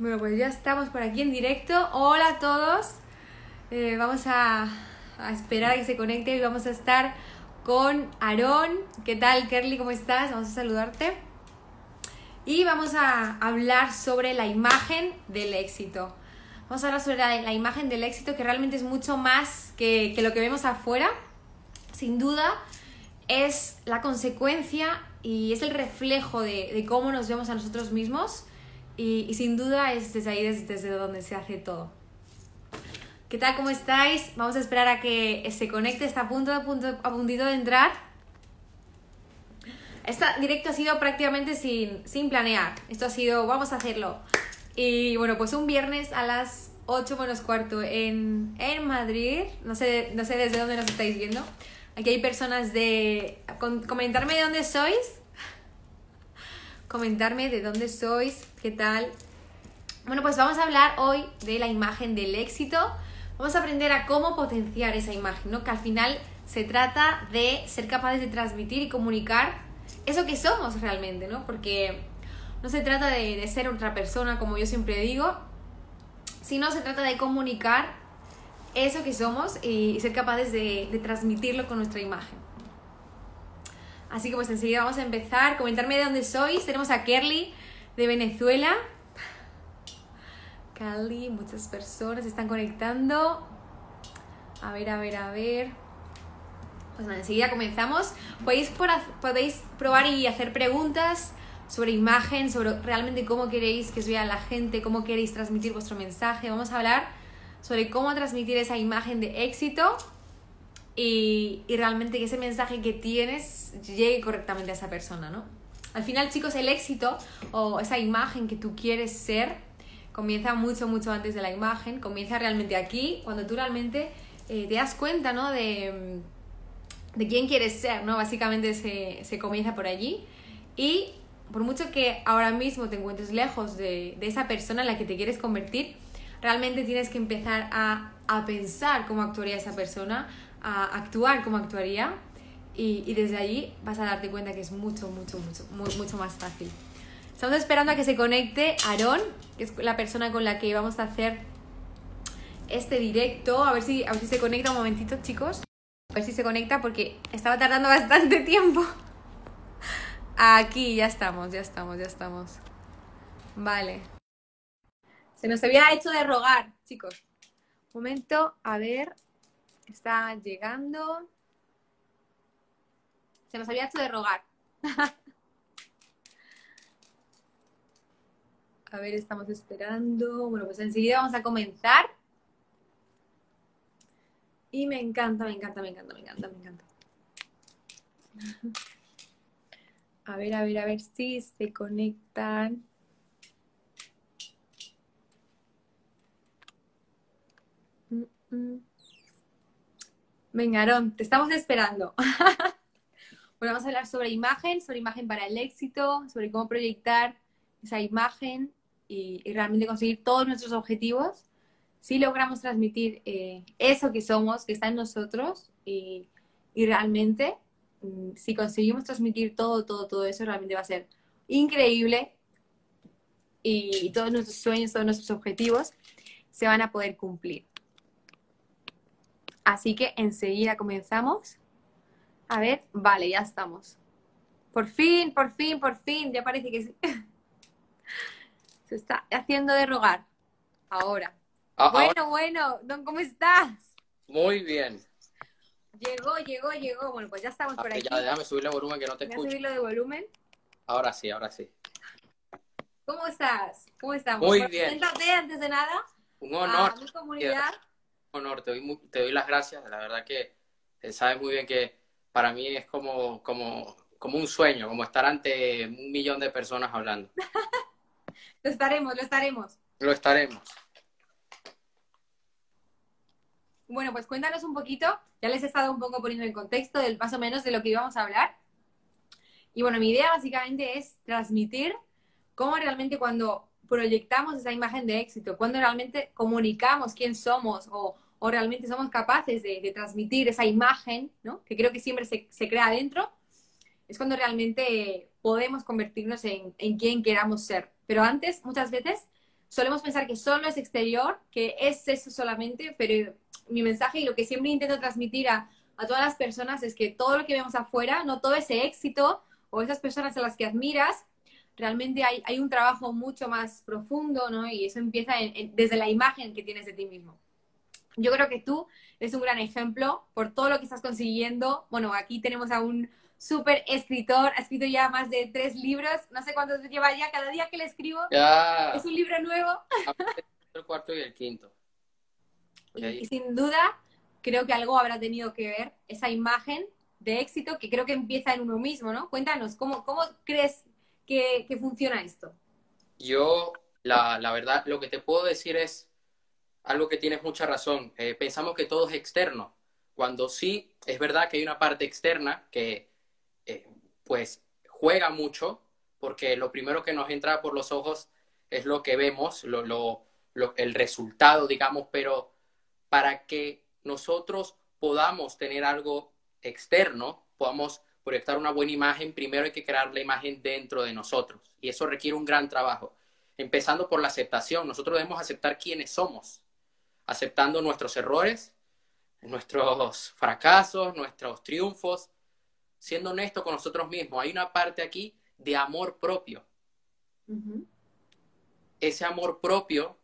Bueno, pues ya estamos por aquí en directo. Hola a todos. Eh, vamos a, a esperar a que se conecte y vamos a estar con Aarón. ¿Qué tal, Kerly? ¿Cómo estás? Vamos a saludarte. Y vamos a hablar sobre la imagen del éxito. Vamos a hablar sobre la, la imagen del éxito que realmente es mucho más que, que lo que vemos afuera. Sin duda, es la consecuencia y es el reflejo de, de cómo nos vemos a nosotros mismos. Y, sin duda es desde ahí desde, desde donde se hace todo. ¿Qué tal? ¿Cómo estáis? Vamos a esperar a que se conecte. Está a punto, a punto, a puntito de entrar. Este directo ha sido prácticamente sin, sin planear. Esto ha sido, vamos a hacerlo. Y bueno, pues un viernes a las 8 menos cuarto en, en Madrid. No sé, no sé desde dónde nos estáis viendo. Aquí hay personas de... comentarme de dónde sois. Comentarme de dónde sois. ¿Qué tal? Bueno, pues vamos a hablar hoy de la imagen del éxito. Vamos a aprender a cómo potenciar esa imagen, ¿no? Que al final se trata de ser capaces de transmitir y comunicar eso que somos realmente, ¿no? Porque no se trata de, ser otra persona, como yo siempre digo, sino se trata de comunicar eso que somos y, ser capaces de transmitirlo con nuestra imagen. Así que pues enseguida vamos a empezar. Comentarme de dónde sois. Tenemos a Kerly de Venezuela. Cali, muchas personas están conectando. A ver, a ver, a ver. Pues nada, enseguida comenzamos. Podéis, podéis probar y hacer preguntas sobre imagen, sobre realmente cómo queréis que os vea la gente, cómo queréis transmitir vuestro mensaje. Vamos a hablar sobre cómo transmitir esa imagen de éxito y, y realmente que ese mensaje que tienes llegue correctamente a esa persona, ¿no? Al final, chicos, el éxito o esa imagen que tú quieres ser comienza mucho, mucho antes de la imagen, comienza realmente aquí, cuando tú realmente eh, te das cuenta, ¿no? De, de quién quieres ser, ¿no? Básicamente se, se comienza por allí y por mucho que ahora mismo te encuentres lejos de, de esa persona en la que te quieres convertir, realmente tienes que empezar a, a pensar cómo actuaría esa persona, a actuar como actuaría y, y desde allí vas a darte cuenta que es mucho, mucho, mucho, mucho más fácil. Estamos esperando a que se conecte Aarón, que es la persona con la que vamos a hacer este directo. A ver si, a ver si se conecta un momentito, chicos. A ver si se conecta porque estaba tardando bastante tiempo. Aquí, ya estamos, ya estamos, ya estamos. Vale. Se nos había hecho de rogar, chicos. Un momento, a ver. Está llegando. Se nos había hecho de rogar. A ver, estamos esperando. Bueno, pues enseguida vamos a comenzar. Y me encanta, me encanta, me encanta, me encanta, me encanta. A ver, a ver, a ver si se conectan. Mm, mm. Venga, Aarón, te estamos esperando. Bueno, vamos a hablar sobre imagen, sobre imagen para el éxito, sobre cómo proyectar esa imagen y, realmente conseguir todos nuestros objetivos si logramos transmitir eh, eso que somos, que está en nosotros y, realmente mm, si conseguimos transmitir todo, todo, todo eso, realmente va a ser increíble y todos nuestros sueños, todos nuestros objetivos se van a poder cumplir. Así que enseguida comenzamos. A ver, vale, ya estamos. Por fin, por fin, por fin, ya parece que sí. Se está haciendo de rogar. Ahora. Ah, Bueno, ahora- bueno, Don, ¿cómo estás? muy bien. Llegó, llegó, llegó. Bueno, pues ya estamos Ah, por aquí. ya, déjame subirle el volumen que no te a escucho. subirlo de volumen. Ahora sí, ahora sí. ¿Cómo estás? ¿Cómo estamos? Muy Bueno, bien. Preséntate antes de nada Un a honor, mi comunidad. un honor. Te doy, mu- te doy las gracias. La verdad que sabes muy bien que para mí es como, como, como un sueño, como estar ante un millón de personas hablando. Lo estaremos, lo estaremos. Lo estaremos. Bueno, pues cuéntanos un poquito. Ya les he estado un poco poniendo en contexto del más o menos de lo que íbamos a hablar. Y bueno, mi idea básicamente es transmitir cómo realmente cuando proyectamos esa imagen de éxito, cuando realmente comunicamos quién somos o, o realmente somos capaces de, transmitir esa imagen, ¿no? que creo que siempre se, se crea adentro, es cuando realmente podemos convertirnos en, en quien queramos ser. Pero antes, muchas veces, solemos pensar que solo es exterior, que es eso solamente, pero mi mensaje y lo que siempre intento transmitir a, a todas las personas es que todo lo que vemos afuera, no todo ese éxito o esas personas a las que admiras, realmente hay, hay un trabajo mucho más profundo, ¿no? Y eso empieza desde la imagen que tienes de ti mismo. Yo creo que tú eres un gran ejemplo por todo lo que estás consiguiendo. Bueno, aquí tenemos a un súper escritor, ha escrito ya más de tres libros, no sé cuántos lleva ya, cada día que le escribo es un libro nuevo. El cuarto y el quinto. Y, sin duda, creo que algo habrá tenido que ver esa imagen de éxito que creo que empieza en uno mismo, ¿no? Cuéntanos, ¿cómo, cómo crees que, funciona esto? Yo, la, la, verdad, lo que te puedo decir es algo que tienes mucha razón. Eh, pensamos que todo es externo, cuando sí es verdad que hay una parte externa que eh, pues juega mucho, porque lo primero que nos entra por los ojos es lo que vemos, lo, el resultado, digamos, pero para que nosotros podamos tener algo externo, podamos proyectar una buena imagen, primero hay que crear la imagen dentro de nosotros. Y eso requiere un gran trabajo. Empezando por la aceptación. Nosotros debemos aceptar quiénes somos, aceptando nuestros errores, nuestros fracasos, nuestros triunfos, siendo honesto con nosotros mismos. Hay una parte aquí de amor propio. Ese amor propio,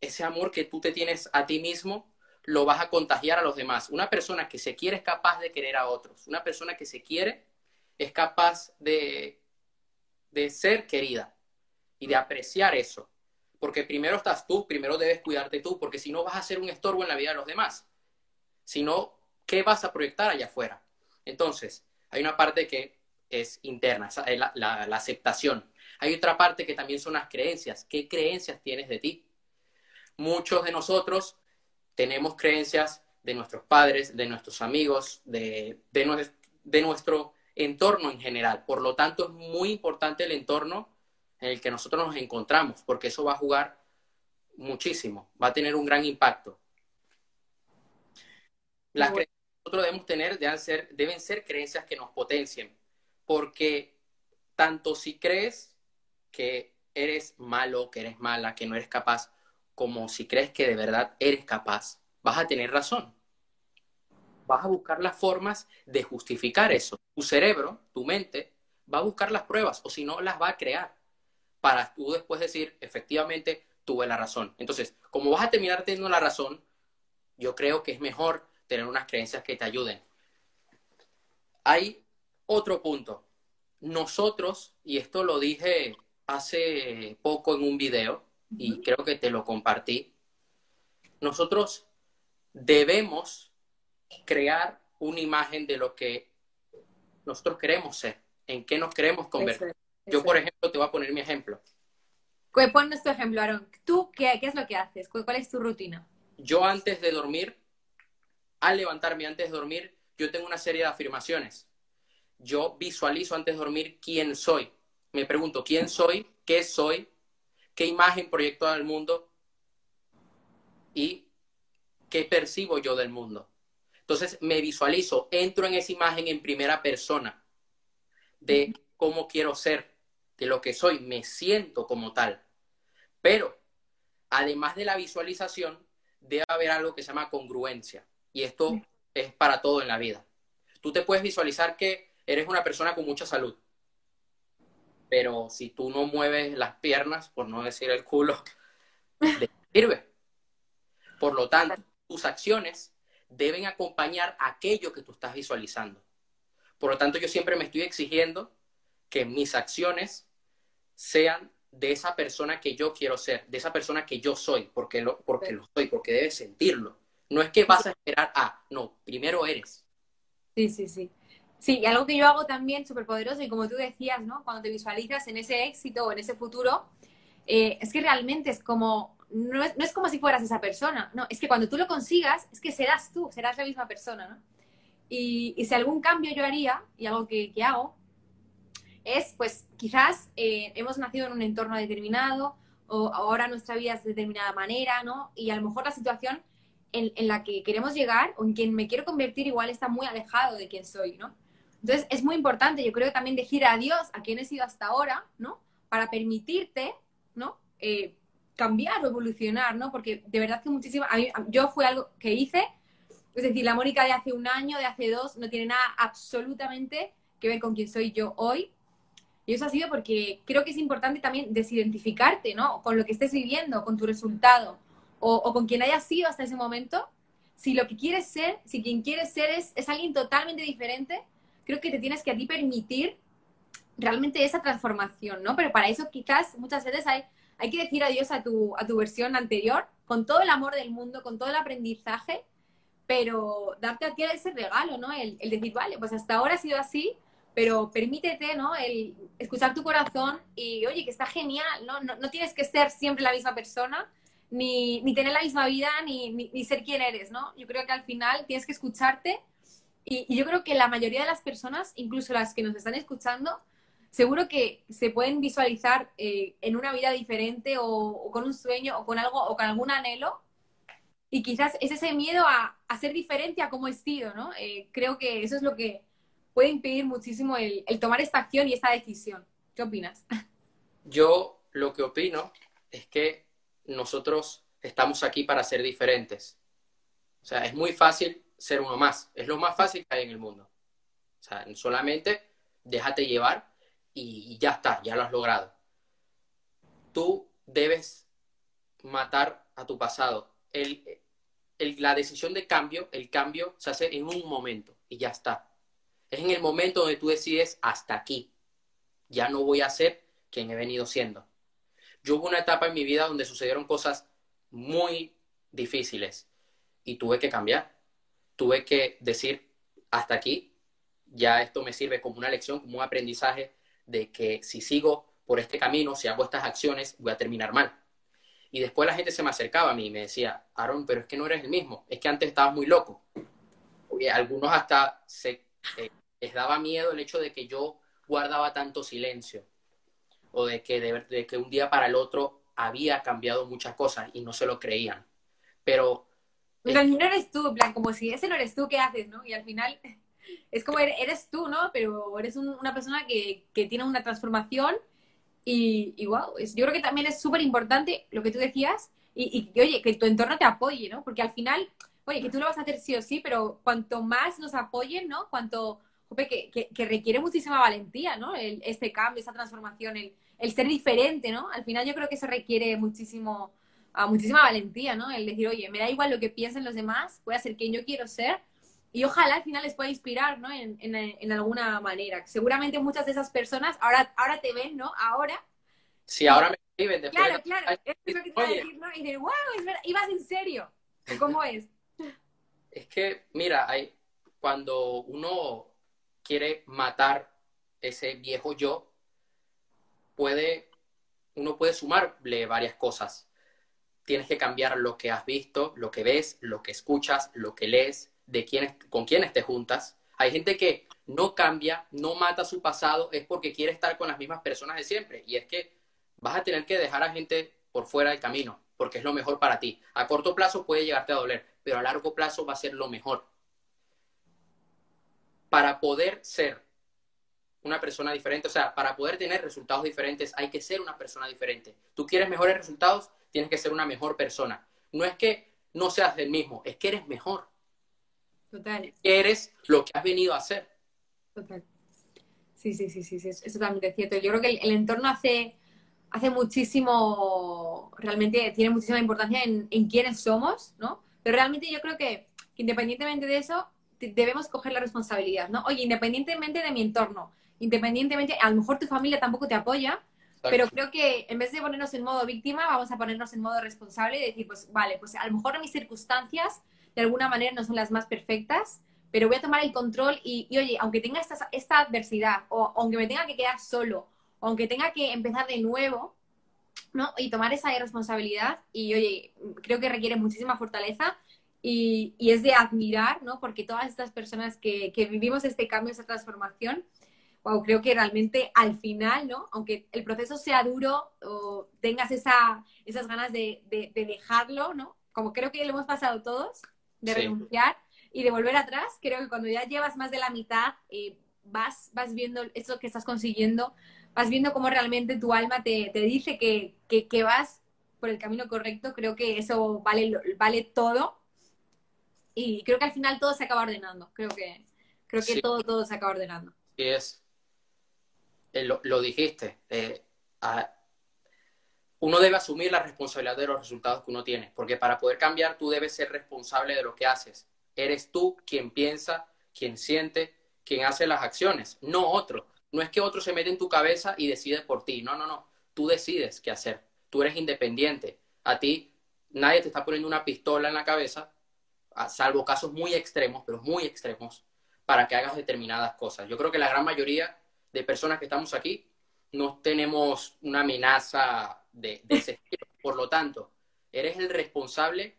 ese amor que tú te tienes a ti mismo, lo vas a contagiar a los demás. Una persona que se quiere es capaz de querer a otros. Una persona que se quiere es capaz de, de ser querida y de apreciar eso. Porque primero estás tú, primero debes cuidarte tú, porque si no vas a ser un estorbo en la vida de los demás. Si no, ¿qué vas a proyectar allá afuera? Entonces, hay una parte que es interna, la, la, aceptación. Hay otra parte que también son las creencias. ¿Qué creencias tienes de ti? Muchos de nosotros tenemos creencias de nuestros padres, de nuestros amigos, de, de, de nuestro entorno en general. Por lo tanto, es muy importante el entorno en el que nosotros nos encontramos, porque eso va a jugar muchísimo, va a tener un gran impacto. Las creencias nosotros debemos tener deben ser, deben ser creencias que nos potencien, porque tanto si crees que eres malo, que eres mala, que no eres capaz, como si crees que de verdad eres capaz, vas a tener razón. Vas a buscar las formas de justificar eso. Tu cerebro, tu mente, va a buscar las pruebas o si no, las va a crear para tú después decir, efectivamente, tuve la razón. Entonces, como vas a terminar teniendo la razón, yo creo que es mejor tener unas creencias que te ayuden. Hay otro punto. Nosotros, y esto lo dije hace poco en un video, y creo que te lo compartí, nosotros debemos crear una imagen de lo que nosotros queremos ser, en qué nos queremos convertir. Yo, por ejemplo, te voy a poner mi ejemplo. Ponnos tu ejemplo, Aaron. ¿Tú qué, qué es lo que haces? ¿Cuál es tu rutina? Yo antes de dormir al levantarme antes de dormir, yo tengo una serie de afirmaciones. Yo visualizo antes de dormir quién soy. Me pregunto quién soy, qué soy, qué imagen proyecto al mundo y qué percibo yo del mundo. Entonces me visualizo, entro en esa imagen en primera persona de cómo quiero ser, de lo que soy, me siento como tal. Pero, además de la visualización, debe haber algo que se llama congruencia. Y esto es para todo en la vida. Tú te puedes visualizar que eres una persona con mucha salud, pero si tú no mueves las piernas, por no decir el culo, te sirve. Por lo tanto, tus acciones deben acompañar aquello que tú estás visualizando. Por lo tanto, yo siempre me estoy exigiendo que mis acciones sean de esa persona que yo quiero ser, de esa persona que yo soy, porque lo, porque lo soy, porque debes sentirlo. No es que vas a esperar a, no, primero eres. Sí, sí, sí. Sí, y algo que yo hago también súper poderoso, y como tú decías, ¿no? Cuando te visualizas en ese éxito o en ese futuro, eh, es que realmente es como, no es, no es, como si fueras esa persona, no, es que cuando tú lo consigas, es que serás tú, serás la misma persona, ¿no? Y, y si algún cambio yo haría, y algo que, que hago, es, pues, quizás eh, hemos nacido en un entorno determinado, o ahora nuestra vida es de determinada manera, ¿no? Y a lo mejor la situación en, la que queremos llegar o en quien me quiero convertir igual está muy alejado de quien soy, ¿no? Entonces es muy importante, yo creo también decir adiós a quien he sido hasta ahora, ¿no? Para permitirte, ¿no? Eh, cambiar o evolucionar, ¿no? Porque de verdad que muchísimo, a mí, yo fue algo que hice, es decir, la Mónica de hace un año, de hace dos, no tiene nada absolutamente que ver con quién soy yo hoy. Y eso ha sido porque creo que es importante también desidentificarte, ¿no? Con lo que estés viviendo, con tu resultado, o, o con quien hayas sido hasta ese momento. Si lo que quieres ser, si quien quieres ser es, es alguien totalmente diferente, creo que te tienes que a ti permitir realmente esa transformación, ¿no? Pero para eso quizás muchas veces hay, hay que decir adiós a tu, a tu versión anterior, con todo el amor del mundo, con todo el aprendizaje, pero darte a ti ese regalo, ¿no? El, el, decir, vale, pues hasta ahora ha sido así, pero permítete, ¿no? El escuchar tu corazón y, oye, que está genial, ¿no? No, no tienes que ser siempre la misma persona, ni, ni tener la misma vida, ni, ni, ni, ser quien eres, ¿no? Yo creo que al final tienes que escucharte y, y yo creo que la mayoría de las personas, incluso las que nos están escuchando, seguro que se pueden visualizar eh, en una vida diferente o, o, con un sueño o con algo o con algún anhelo. Y quizás es ese miedo a, a ser diferente a cómo he sido, ¿no? Eh, creo que eso es lo que puede impedir muchísimo el, el, tomar esta acción y esta decisión. ¿Qué opinas? Yo lo que opino es que nosotros estamos aquí para ser diferentes. O sea, es muy fácil ser uno más. Es lo más fácil que hay en el mundo. O sea, solamente déjate llevar y, ya está, ya lo has logrado. Tú debes matar a tu pasado. El, la decisión de cambio, el cambio se hace en un momento y ya está. Es en el momento donde tú decides hasta aquí. Ya no voy a ser quien he venido siendo. Yo hubo una etapa en mi vida donde sucedieron cosas muy difíciles y tuve que cambiar. Tuve que decir hasta aquí, ya esto me sirve como una lección, como un aprendizaje de que si sigo por este camino, si hago estas acciones, voy a terminar mal. Y después la gente se me acercaba a mí y me decía, Aaron, pero es que no eres el mismo, es que antes estabas muy loco. Algunos hasta se, eh, les daba miedo el hecho de que yo guardaba tanto silencio o de que, de, de que un día para el otro había cambiado muchas cosas y no se lo creían. Pero... Pero no eres tú, plan, como si ese no eres tú, ¿qué haces, no? Y al final es como eres tú, ¿no? Pero eres un, una persona que, que, tiene una transformación y, y wow, yo creo que también es súper importante lo que tú decías y, y, oye, que tu entorno te apoye, ¿no? Porque al final, oye, que tú lo vas a hacer sí o sí, pero cuanto más nos apoyen, ¿no? Cuanto, que, que, que requiere muchísima valentía, ¿no? Este cambio, esta transformación, el, ser diferente, ¿no? Al final yo creo que eso requiere muchísimo, uh, muchísima valentía, ¿no? El decir, oye, me da igual lo que piensen los demás, voy a ser quien yo quiero ser y ojalá al final les pueda inspirar, ¿no? En, en, en, alguna manera. Seguramente muchas de esas personas ahora, ahora te ven, ¿no? Ahora. Sí, ahora me escriben después. Claro, claro. Es lo que te iba a decir, ¿no? Y dicen, wow, es verdad, ibas en serio. ¿Cómo es? Es que, mira, hay, cuando uno quiere matar ese viejo yo, puede, uno puede sumarle varias cosas. Tienes que cambiar lo que has visto, lo que ves, lo que escuchas, lo que lees, de quién, con quiénes te juntas. Hay gente que no cambia, no mata su pasado, es porque quiere estar con las mismas personas de siempre. Y es que vas a tener que dejar a gente por fuera del camino, porque es lo mejor para ti. A corto plazo puede llegarte a doler, pero a largo plazo va a ser lo mejor. Para poder ser una persona diferente, o sea, para poder tener resultados diferentes, hay que ser una persona diferente. Tú quieres mejores resultados, tienes que ser una mejor persona. No es que no seas del mismo, es que eres mejor. Total. Eres lo que has venido a hacer. Total. Sí, sí, sí, sí, sí, es totalmente cierto. Yo creo que el, el, entorno hace, hace muchísimo, realmente tiene muchísima importancia en, en quiénes somos, ¿no? Pero realmente yo creo que, que independientemente de eso, debemos coger la responsabilidad, ¿no? Oye, independientemente de mi entorno, independientemente, a lo mejor tu familia tampoco te apoya. Pero creo que en vez de ponernos en modo víctima, vamos a ponernos en modo responsable y decir, pues vale, pues a lo mejor mis circunstancias de alguna manera no son las más perfectas, pero voy a tomar el control y, y oye, aunque tenga esta, esta adversidad, o aunque me tenga que quedar solo, o aunque tenga que empezar de nuevo, ¿no? Y tomar esa responsabilidad, y oye, creo que requiere muchísima fortaleza y, y es de admirar, ¿no? Porque todas estas personas que, que vivimos este cambio, esta transformación, wow, creo que realmente al final, ¿no? Aunque el proceso sea duro o tengas esa, esas ganas de, de, de dejarlo, ¿no? Como creo que lo hemos pasado todos, de sí. renunciar y de volver atrás. Creo que cuando ya llevas más de la mitad, eh, vas, vas viendo eso que estás consiguiendo, vas viendo cómo realmente tu alma te, te dice que, que, que, vas por el camino correcto, creo que eso vale, vale todo. Y creo que al final todo se acaba ordenando. Creo que, creo que todo, todo se acaba ordenando. Sí, es. Eh, lo, dijiste. Eh, uno debe asumir la responsabilidad de los resultados que uno tiene, porque para poder cambiar tú debes ser responsable de lo que haces. Eres tú quien piensa, quien siente, quien hace las acciones, no otro. No es que otro se mete en tu cabeza y decide por ti. No, no, no. Tú decides qué hacer. Tú eres independiente. A ti nadie te está poniendo una pistola en la cabeza, salvo casos muy extremos, pero muy extremos, para que hagas determinadas cosas. Yo creo que la gran mayoría de personas que estamos aquí no tenemos una amenaza de, de ese estilo. Por lo tanto, eres el responsable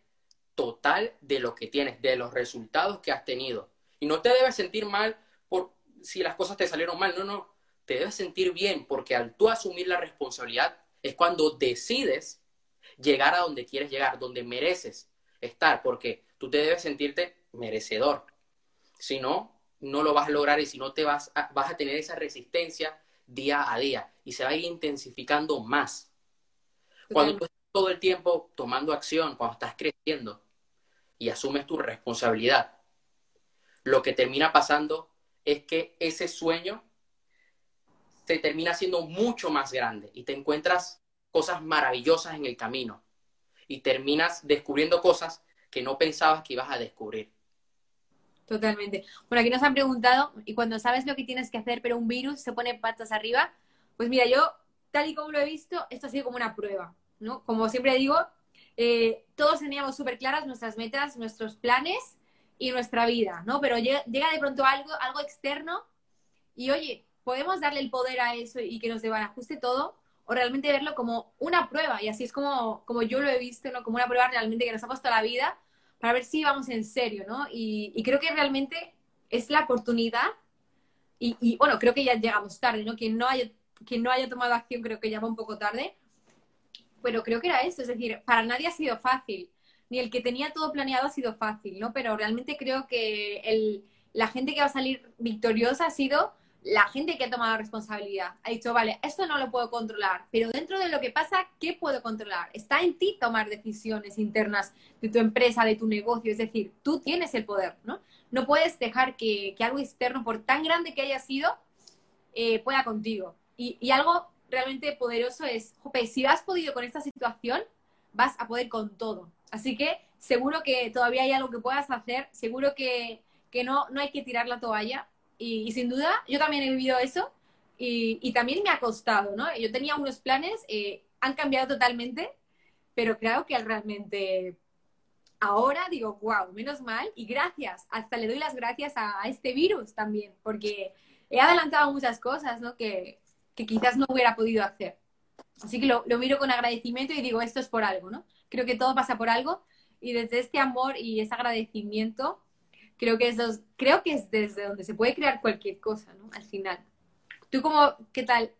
total de lo que tienes, de los resultados que has tenido. Y no te debes sentir mal por si las cosas te salieron mal, no, no, te debes sentir bien porque al tú asumir la responsabilidad es cuando decides llegar a donde quieres llegar, donde mereces estar, porque tú te debes sentirte merecedor. Si no, no lo vas a lograr y si no te vas a, vas a tener esa resistencia día a día y se va a ir intensificando más. Cuando tú estás todo el tiempo tomando acción, cuando estás creciendo y asumes tu responsabilidad, lo que termina pasando es que ese sueño se termina siendo mucho más grande y te encuentras cosas maravillosas en el camino y terminas descubriendo cosas que no pensabas que ibas a descubrir. Totalmente. Bueno, aquí nos han preguntado, y cuando sabes lo que tienes que hacer, pero un virus se pone patas arriba, pues mira, yo, tal y como lo he visto, esto ha sido como una prueba, ¿no? Como siempre digo, eh, todos teníamos súper claras nuestras metas, nuestros planes, y nuestra vida, ¿no? Pero llega, de pronto algo, algo externo y oye, podemos darle el poder a eso y que nos ajuste todo o realmente verlo como una prueba y así es como, como yo lo he visto, ¿no? Como una prueba realmente que nos ha puesto la vida para ver si vamos en serio, ¿no? Y, creo que realmente es la oportunidad y, y, bueno, creo que ya llegamos tarde, ¿no? Quien no, haya, quien no haya tomado acción creo que ya va un poco tarde, pero creo que era eso, es decir, para nadie ha sido fácil ni el que tenía todo planeado ha sido fácil, ¿no? Pero realmente creo que el, la gente que va a salir victoriosa ha sido la gente que ha tomado responsabilidad. Ha dicho, vale, esto no lo puedo controlar, pero dentro de lo que pasa, ¿qué puedo controlar? Está en ti tomar decisiones internas de tu empresa, de tu negocio, es decir, tú tienes el poder, ¿no? No puedes dejar que, que algo externo, por tan grande que haya sido, eh, pueda contigo. Y, y, algo realmente poderoso es, jope, si has podido con esta situación, vas a poder con todo. Así que seguro que todavía hay algo que puedas hacer, seguro que, no, no hay que tirar la toalla. Y, sin duda, yo también he vivido eso y, también me ha costado, ¿no? Yo tenía unos planes, eh, han cambiado totalmente, pero creo que realmente ahora digo, wow, menos mal y gracias, hasta le doy las gracias a, este virus también, porque he adelantado muchas cosas, ¿no? Que, que quizás no hubiera podido hacer. Así que lo, lo, miro con agradecimiento y digo, esto es por algo, ¿no? Creo que todo pasa por algo y desde este amor y ese agradecimiento, creo que es, creo que es desde donde se puede crear cualquier cosa, ¿no? Al final. ¿Tú cómo, qué tal?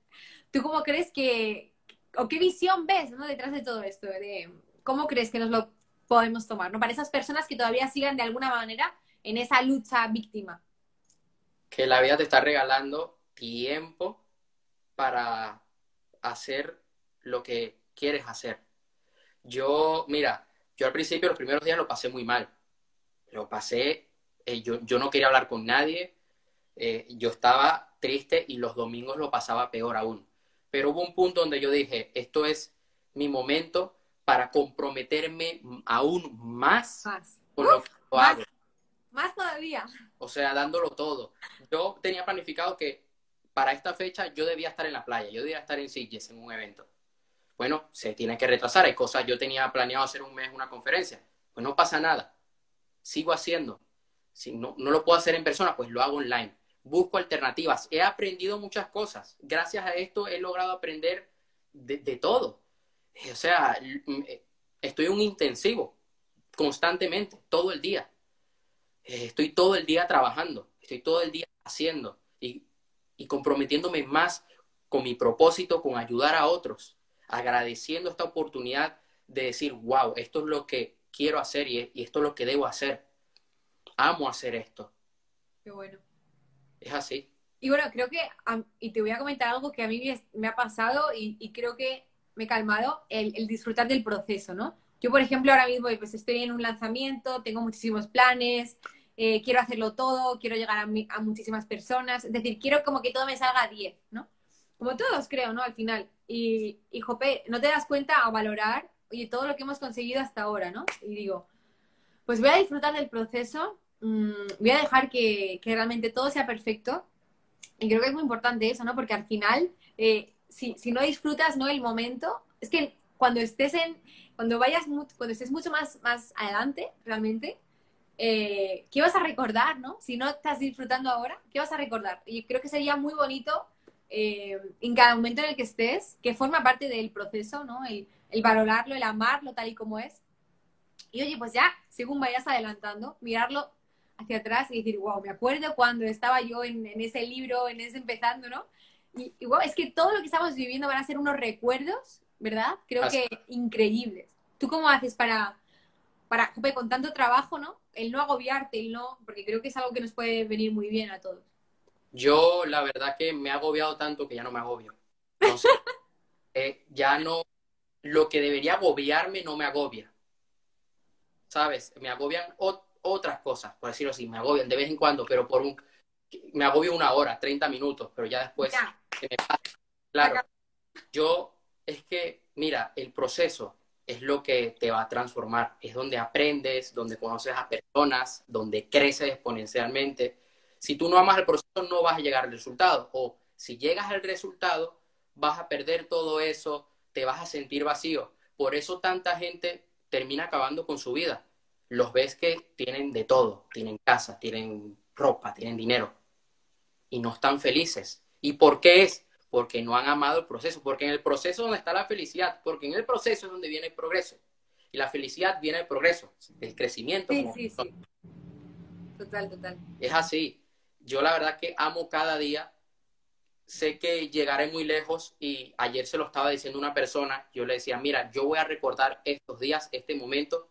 ¿Tú cómo crees que, o qué visión ves, ¿no? Detrás de todo esto, de cómo crees que nos lo podemos tomar, ¿no? Para esas personas que todavía sigan de alguna manera en esa lucha víctima. Que la vida te está regalando tiempo para hacer lo que quieres hacer. Yo, mira, yo al principio, los primeros días lo pasé muy mal. Lo pasé, eh, yo, yo, no quería hablar con nadie, eh, yo estaba triste y los domingos lo pasaba peor aún. Pero hubo un punto donde yo dije, esto es mi momento para comprometerme aún más, con lo que hago. Más todavía. O sea, dándolo todo. Yo tenía planificado que para esta fecha yo debía estar en la playa, yo debía estar en Sitges en un evento. Bueno, se tiene que retrasar, hay cosas, yo tenía planeado hacer un mes una conferencia, pues no pasa nada, sigo haciendo. Si no, no lo puedo hacer en persona, pues lo hago online. Busco alternativas. He aprendido muchas cosas. Gracias a esto he logrado aprender de, de todo. O sea, estoy en un intensivo constantemente, todo el día. Estoy todo el día trabajando, estoy todo el día haciendo y, comprometiéndome más con mi propósito, con ayudar a otros, agradeciendo esta oportunidad de decir, wow, esto es lo que quiero hacer y, esto es lo que debo hacer. Amo hacer esto. Qué bueno. Es así. Y bueno, creo que, y te voy a comentar algo que a mí me ha pasado y, creo que me he calmado, el, el, disfrutar del proceso, ¿no? Yo, por ejemplo, ahora mismo pues estoy en un lanzamiento, tengo muchísimos planes, eh, quiero hacerlo todo, quiero llegar a, a, muchísimas personas, es decir, quiero como que todo me salga a 10, ¿no? Como todos creo, ¿no? Al final. Y, y Jope, no te das cuenta a valorar, oye, todo lo que hemos conseguido hasta ahora, ¿no? Y digo, pues voy a disfrutar del proceso, mmm, voy a dejar que, que, realmente todo sea perfecto. Y creo que es muy importante eso, ¿no? Porque al final, eh, si, si, no disfrutas, ¿no? El momento, es que cuando estés en, cuando vayas, cuando estés mucho más, más adelante, realmente, eh, ¿qué vas a recordar, no? Si no estás disfrutando ahora, ¿qué vas a recordar? Y creo que sería muy bonito eh, en cada momento en el que estés, que forma parte del proceso, ¿no? El, el valorarlo, el amarlo tal y como es. Y oye, pues ya, según vayas adelantando, mirarlo hacia atrás y decir, wow, me acuerdo cuando estaba yo en, en ese libro, en ese empezando, ¿no? Y, y, wow, es que todo lo que estamos viviendo van a ser unos recuerdos, ¿verdad? Creo Así. que increíbles. ¿Tú cómo haces para, para, con tanto trabajo, ¿no? El no agobiarte, el no, porque creo que es algo que nos puede venir muy bien a todos. Yo, la verdad que me he agobiado tanto que ya no me agobio. Sé, eh, ya no, lo que debería agobiarme no me agobia. ¿Sabes? Me agobian otras cosas, por decirlo así, me agobian de vez en cuando, pero por un, me agobio una hora, 30 minutos, pero ya después ya. se me pasa. Claro, yo, es que, mira, el proceso, es lo que te va a transformar. Es donde aprendes, donde conoces a personas, donde creces exponencialmente. Si tú no amas el proceso, no vas a llegar al resultado. O si llegas al resultado, vas a perder todo eso, te vas a sentir vacío. Por eso tanta gente termina acabando con su vida. Los ves que tienen de todo, tienen casa, tienen ropa, tienen dinero y no están felices. ¿Y por qué es? porque no han amado el proceso, porque en el proceso es donde está la felicidad, porque en el proceso es donde viene el progreso. Y la felicidad viene del progreso, del crecimiento. Sí, sí, sí. Total, total. Es así. Yo la verdad que amo cada día. Sé que llegaré muy lejos y ayer se lo estaba diciendo una persona, yo le decía, mira, yo voy a recordar estos días, este momento,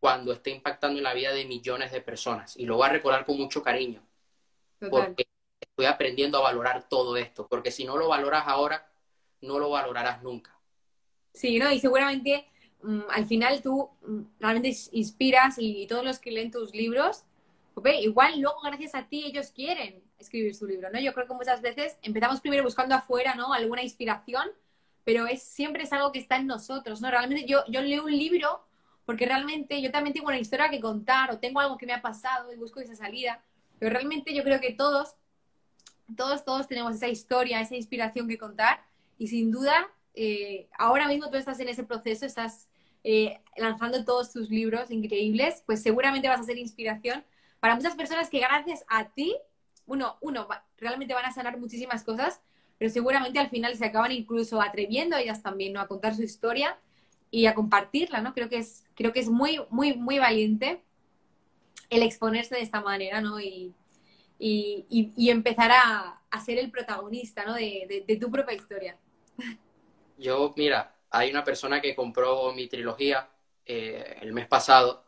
cuando esté impactando en la vida de millones de personas. Y lo voy a recordar con mucho cariño. Total. Porque estoy aprendiendo a valorar todo esto, porque si no lo valoras ahora, no lo valorarás nunca. Sí, ¿no? Y seguramente mmm, al final tú mmm, realmente inspiras y, y, todos los que leen tus libros, okay, igual luego gracias a ti ellos quieren escribir su libro, ¿no? Yo creo que muchas veces empezamos primero buscando afuera, ¿no? Alguna inspiración, pero es siempre es algo que está en nosotros, ¿no? Realmente yo, yo leo un libro porque realmente yo también tengo una historia que contar o tengo algo que me ha pasado y busco esa salida, pero realmente yo creo que todos todos, todos tenemos esa historia, esa inspiración que contar y sin duda, eh, ahora mismo tú estás en ese proceso, estás eh, lanzando todos tus libros increíbles, pues seguramente vas a ser inspiración para muchas personas que gracias a ti, uno, uno, realmente van a sanar muchísimas cosas, pero seguramente al final se acaban incluso atreviendo ellas también, ¿no? A contar su historia y a compartirla, ¿no? Creo que es, creo que es muy, muy, muy valiente el exponerse de esta manera, ¿no? Y, y, y, empezar a, a, ser el protagonista ¿no? de, de, de, tu propia historia. Yo, mira, hay una persona que compró mi trilogía eh, el mes pasado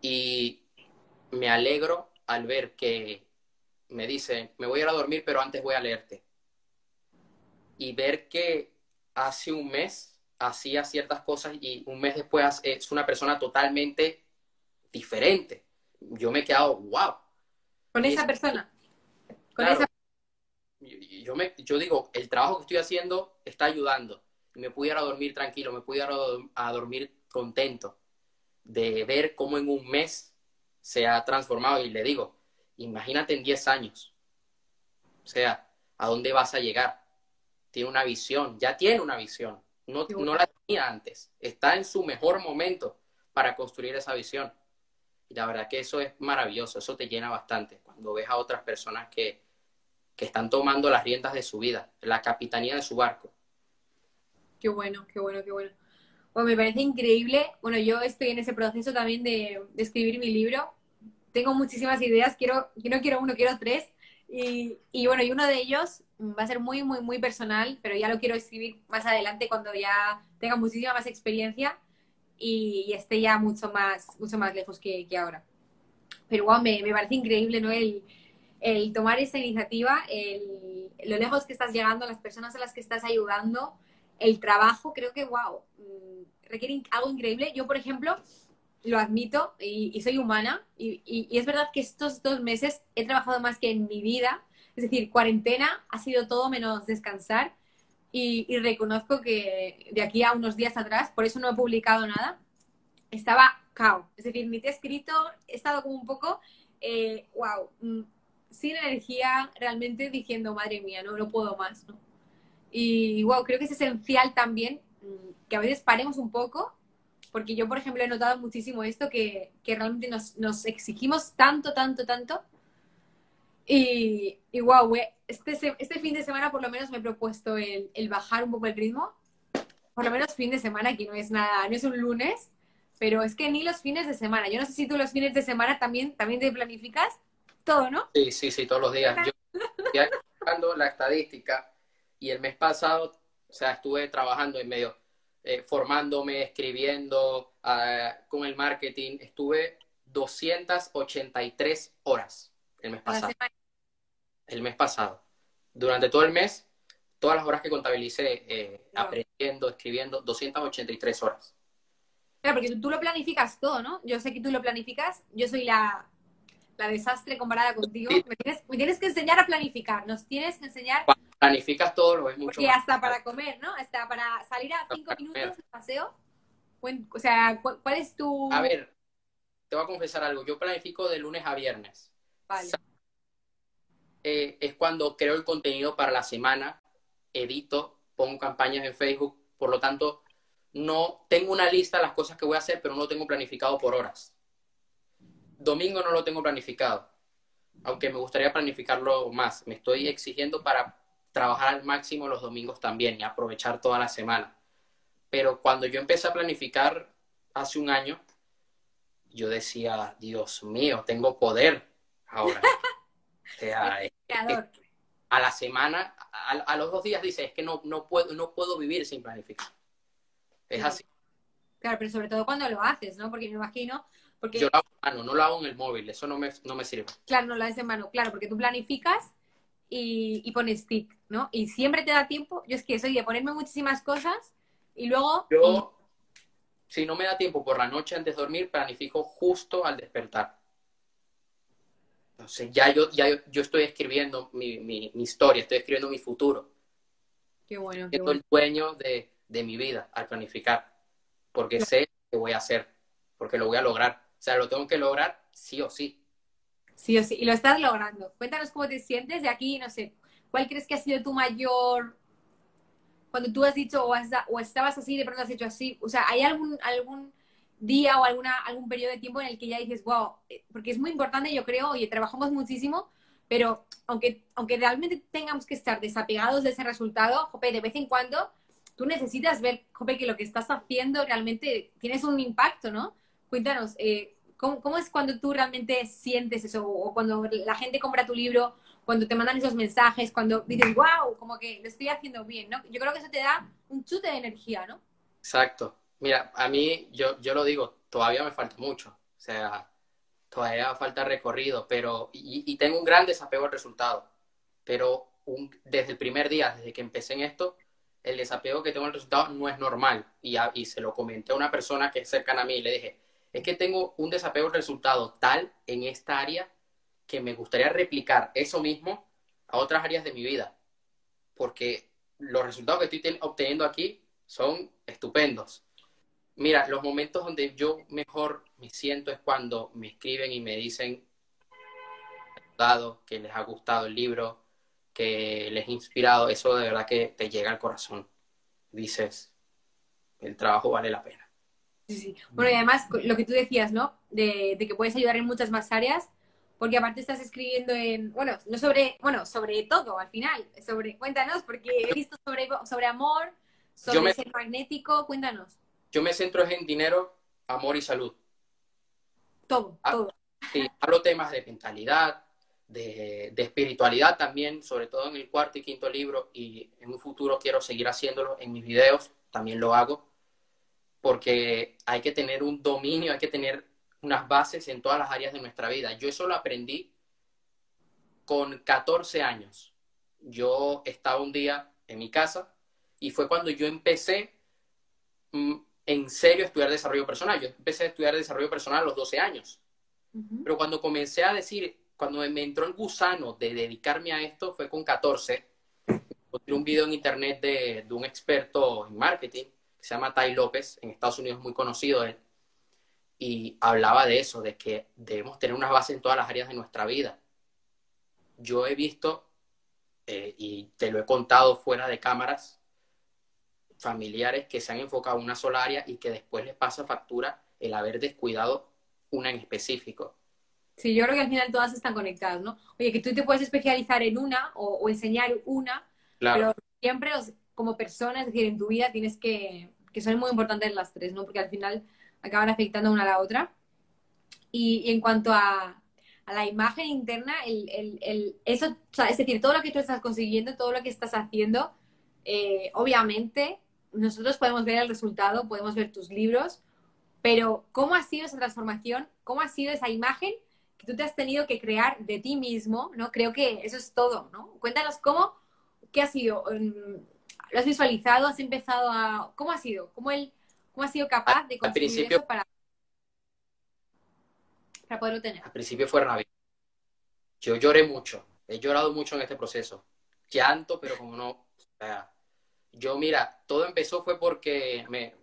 y me alegro al ver que me dice, me voy a ir a dormir, pero antes voy a leerte. Y ver que hace un mes hacía ciertas cosas y un mes después es una persona totalmente diferente. Yo me he quedado, wow, con esa persona. Con claro, esa... Yo, me, yo digo, el trabajo que estoy haciendo está ayudando. Me pudiera dormir tranquilo, me pudiera a dormir contento de ver cómo en un mes se ha transformado. Y le digo, imagínate en 10 años. O sea, ¿a dónde vas a llegar? Tiene una visión, ya tiene una visión. No, no la tenía antes. Está en su mejor momento para construir esa visión. Y la verdad que eso es maravilloso, eso te llena bastante cuando ves a otras personas que, que están tomando las riendas de su vida, la capitanía de su barco. Qué bueno, qué bueno, qué bueno. Bueno, me parece increíble. Bueno, yo estoy en ese proceso también de, de escribir mi libro. Tengo muchísimas ideas, quiero, yo no quiero uno, quiero tres. Y, y, bueno, y uno de ellos va a ser muy, muy, muy personal, pero ya lo quiero escribir más adelante cuando ya tenga muchísima más experiencia y, y esté ya mucho más, mucho más lejos que, que ahora. Pero wow, me, me, parece increíble, ¿no? El, el tomar esa iniciativa, el, lo lejos que estás llegando, las personas a las que estás ayudando, el trabajo creo que, wow, mm, requiere algo increíble. Yo, por ejemplo, lo admito y, soy humana y, y, es verdad que estos dos meses he trabajado más que en mi vida. Es decir, cuarentena ha sido todo menos descansar y, reconozco que de aquí a unos días atrás, por eso no he publicado nada, estaba cao. Es decir, ni te he escrito, he estado como un poco, eh, wow, mm, sin energía, realmente diciendo, madre mía, no, no puedo más. ¿no? Y wow, creo que es esencial también mm, que a veces paremos un poco, porque yo, por ejemplo, he notado muchísimo esto, que, que realmente nos, nos, exigimos tanto, tanto, tanto. Y, y wow, este, este fin de semana por lo menos me he propuesto el, el, bajar un poco el ritmo. Por lo menos fin de semana, que no es nada, no es un lunes, pero es que ni los fines de semana. Yo no sé si tú los fines de semana también, también te planificas todo, ¿no? Sí, sí, sí, todos los días. Yo estoy buscando la estadística y el mes pasado, o sea, estuve trabajando en medio, eh, formándome, escribiendo uh, con el marketing. Estuve 283 horas el mes pasado. El mes pasado. Durante todo el mes, todas las horas que contabilicé, eh, aprendiendo, escribiendo, 283 horas. Claro, porque tú lo planificas todo, ¿no? Yo sé que tú lo planificas. Yo soy la, la desastre comparada contigo. Me, tienes, me, tienes, que enseñar a planificar. Nos tienes que enseñar planificas todo, lo es mucho Y hasta para comer, ¿no? Hasta para salir a cinco minutos de paseo. O sea, ¿cuál es tu...? A ver, te voy a confesar algo. Yo planifico de lunes a viernes. Vale. Eh, es cuando creo el contenido para la semana, edito, pongo campañas en Facebook. Por lo tanto, no tengo una lista de las cosas que voy a hacer, pero no lo tengo planificado por horas. Domingo no lo tengo planificado, aunque me gustaría planificarlo más. Me estoy exigiendo para trabajar al máximo los domingos también y aprovechar toda la semana. Pero cuando yo empecé a planificar hace un año, yo decía, Dios mío, tengo poder ahora. a la semana, a, los dos días dice, es que no, no, puedo, no puedo vivir sin planificar. Es así. Claro, pero sobre todo cuando lo haces, ¿no? Porque me imagino... Porque... Yo lo hago en mano, no lo hago en el móvil, eso no me, no me sirve. Claro, no lo haces en mano, claro, porque tú planificas y, y pones stick, ¿no? Y siempre te da tiempo. Yo es que soy de ponerme muchísimas cosas y luego... Yo, si no me da tiempo por la noche antes de dormir, planifico justo al despertar. Entonces, ya yo, ya yo, estoy escribiendo mi, mi, historia, estoy escribiendo mi futuro. Qué bueno. Qué bueno. el dueño de, de, mi vida al planificar. Porque sé que voy a hacer, porque lo voy a lograr. O sea, lo tengo que lograr sí o sí. Sí o sí, y lo estás logrando. Cuéntanos cómo te sientes de aquí, no sé, ¿cuál crees que ha sido tu mayor... Cuando tú has dicho o, o estabas así, de pronto has hecho así, o sea, ¿hay algún, algún día o alguna, algún periodo de tiempo en el que ya dices, wow, eh, porque es muy importante, yo creo, y trabajamos muchísimo, pero aunque, aunque realmente tengamos que estar desapegados de ese resultado, Jope, de vez en cuando tú necesitas ver, Jope, que lo que estás haciendo realmente tienes un impacto, ¿no? Cuéntanos, eh, ¿Cómo, es cuando tú realmente sientes eso? O cuando la gente compra tu libro, cuando te mandan esos mensajes, cuando dices, wow, como que lo estoy haciendo bien, ¿no? Yo creo que eso te da un chute de energía, ¿no? Exacto. Mira, a mí, yo, yo lo digo, todavía me falta mucho. O sea, todavía falta recorrido, pero, y, tengo un gran desapego al resultado. Pero desde el primer día, desde que empecé en esto, el desapego que tengo al resultado no es normal. Y, y se lo comenté a una persona que es cercana a mí y le dije, es que tengo un desapego al resultado tal en esta área que me gustaría replicar eso mismo a otras áreas de mi vida. Porque los resultados que estoy obteniendo aquí son estupendos. Mira, los momentos donde yo mejor me siento es cuando me escriben y me dicen que les ha gustado el libro, que les ha inspirado. Eso de verdad que te llega al corazón. Dices, el trabajo vale la pena. Bueno, y además lo que tú decías, ¿no? De, que puedes ayudar en muchas más áreas, porque aparte estás escribiendo en, bueno, no sobre, bueno, sobre todo al final, sobre, cuéntanos, porque he visto sobre, sobre amor, sobre ser magnético, cuéntanos. Yo me centro en dinero, amor y salud. Todo, ah, todo. Sí, hablo temas de mentalidad, de, de, espiritualidad también, sobre todo en el cuarto y quinto libro, y en un futuro quiero seguir haciéndolo en mis videos, también lo hago porque hay que tener un dominio, hay que tener unas bases en todas las áreas de nuestra vida. Yo eso lo aprendí con 14 años. Yo estaba un día en mi casa Y fue cuando yo empecé mm, en serio estudiar desarrollo personal. Yo empecé a estudiar desarrollo personal a los 12 años. Pero cuando comencé a decir, cuando me entró el gusano de dedicarme a esto, fue con 14. Encontré un video en internet de, de un experto en marketing que se llama Tai López, en Estados Unidos muy conocido él, y hablaba de eso, de que debemos tener una base en todas las áreas de nuestra vida. Yo he visto, eh, y te lo he contado fuera de cámaras, familiares que se han enfocado en una sola área y que después les pasa factura el haber descuidado una en específico. Sí, yo creo que al final todas están conectadas, ¿no? Oye, que tú te puedes especializar en una o, o enseñar una, Claro. pero siempre los- como persona, es decir, en tu vida tienes que, que son muy importantes las tres, ¿no? Porque al final acaban afectando una a la otra. Y, y en cuanto a, a la imagen interna, el, el, el- eso, o sea, es decir, todo lo que tú estás consiguiendo, todo lo que estás haciendo, eh, obviamente nosotros podemos ver el resultado, podemos ver tus libros, pero ¿cómo ha sido esa transformación? ¿Cómo ha sido esa imagen que tú te has tenido que crear de ti mismo? ¿no? Creo que eso es todo, ¿no? Cuéntanos cómo, qué ha sido, Mm, lo has visualizado, has empezado a, ¿cómo ha sido? ¿Cómo, él, cómo has sido capaz de construir principio- eso para, para poderlo tener? Al principio fue rabia. Yo lloré mucho, he llorado mucho en este proceso. Llanto, pero como no, o sea, yo mira, todo empezó fue porque me,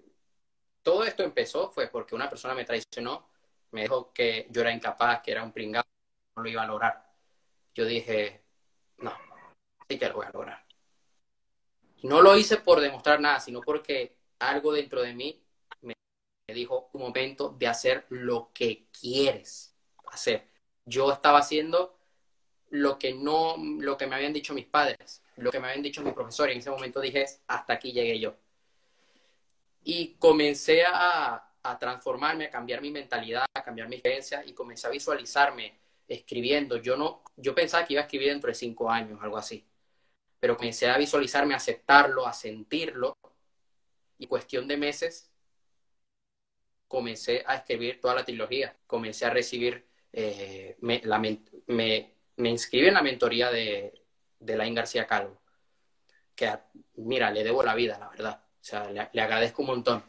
todo esto empezó fue porque una persona me traicionó, me dijo que yo era incapaz, que era un pringado, no lo iba a lograr. Yo dije, no, sí que lo voy a lograr. No lo hice por demostrar nada, sino porque algo dentro de mí me dijo un momento de hacer lo que quieres hacer. Yo estaba haciendo lo que no, lo que me habían dicho mis padres, lo que me habían dicho mis profesores. En ese momento dije, hasta aquí llegué yo. Y comencé a, a transformarme, a cambiar mi mentalidad, a cambiar mis creencias y comencé a visualizarme escribiendo. Yo no, yo pensaba que iba a escribir dentro de cinco años, algo así. Pero comencé a visualizarme, a aceptarlo, a sentirlo. Y cuestión de meses comencé a escribir toda la trilogía. Comencé a recibir, eh, me, la, me, me, inscribí en la mentoría de, de Lain García Calvo. Que, mira, le debo la vida, la verdad. O sea, le, agradezco un montón.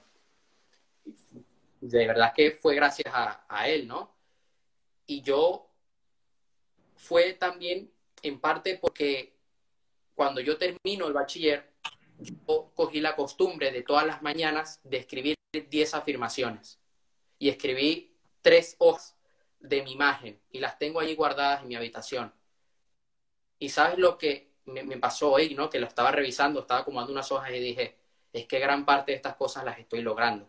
De verdad que fue gracias a, él, ¿no? Y yo fue también en parte porque cuando yo termino el bachiller, yo cogí la costumbre de todas las mañanas de escribir 10 afirmaciones. Y escribí tres hojas de mi imagen y las tengo ahí guardadas en mi habitación. Y sabes lo que me, me pasó hoy, ¿no? Que lo estaba revisando, estaba acomodando unas hojas y dije, es que gran parte de estas cosas las estoy logrando.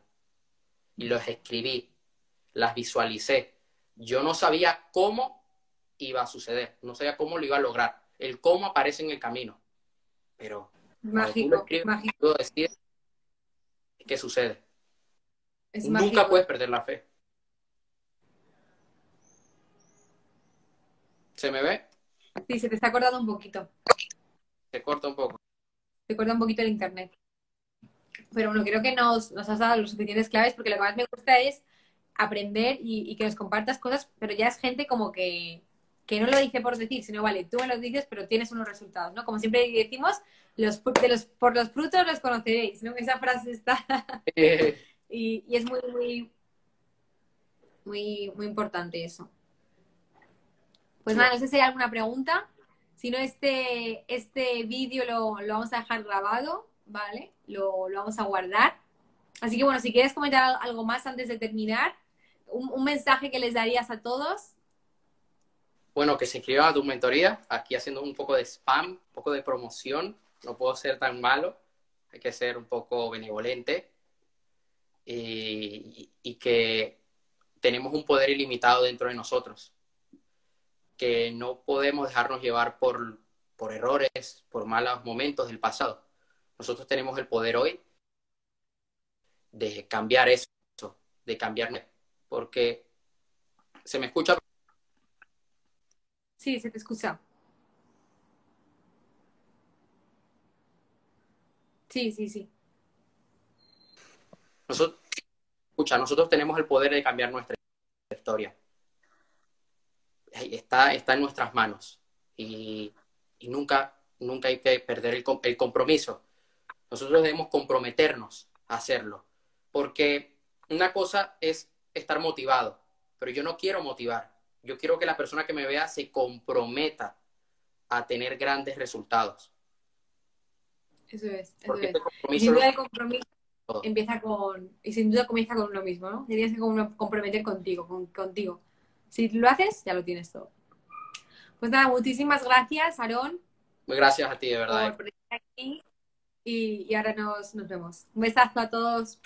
Y los escribí, las visualicé. Yo no sabía cómo iba a suceder, no sabía cómo lo iba a lograr. El cómo aparece en el camino. Pero mágico, escribes, mágico. Tú decides qué sucede. Es Nunca mágico. puedes perder la fe. ¿Se me ve? Sí, se te está cortando un poquito. Se corta un poco. Se corta un poquito el internet. Pero bueno, creo que nos, nos has dado los suficientes claves porque lo que más me gusta es aprender y, y que nos compartas cosas, pero ya es gente como que, que no lo dice por decir, sino vale, tú me lo dices, pero tienes unos resultados, ¿no? Como siempre decimos, los, de los, por los frutos los conoceréis, ¿no? Esa frase está. y, y es muy, muy, muy, muy importante eso. Pues nada, no sé si hay alguna pregunta. Si no, este, este vídeo lo, lo vamos a dejar grabado, ¿vale? Lo, lo, vamos a guardar. Así que bueno, si quieres comentar algo más antes de terminar, un, un mensaje que les darías a todos. Bueno, que se inscriban a tu mentoría, aquí haciendo un poco de spam, un poco de promoción. No puedo ser tan malo, hay que ser un poco benevolente. Y, y que tenemos un poder ilimitado dentro de nosotros que no podemos dejarnos llevar por, por errores, por malos momentos del pasado. Nosotros tenemos el poder hoy de cambiar eso, de cambiar, porque se me escucha. Sí, se te escucha. Sí, sí, sí. Nosotros, escucha, nosotros tenemos el poder de cambiar nuestra historia está, está en nuestras manos y, y, nunca, nunca hay que perder el, el, compromiso. Nosotros debemos comprometernos a hacerlo. Porque una cosa es estar motivado, pero yo no quiero motivar. Yo quiero que la persona que me vea se comprometa a tener grandes resultados. Eso es. Eso Porque es. este compromiso sin duda el compromiso todo. empieza con. Y sin duda comienza con uno mismo, ¿no? Tienes que com- comprometer contigo, con- contigo. Si lo haces, ya lo tienes todo. Pues nada, muchísimas gracias, Aarón, Gracias a ti, de verdad. por, estar aquí. Y, y ahora nos, nos vemos. Un besazo a todos.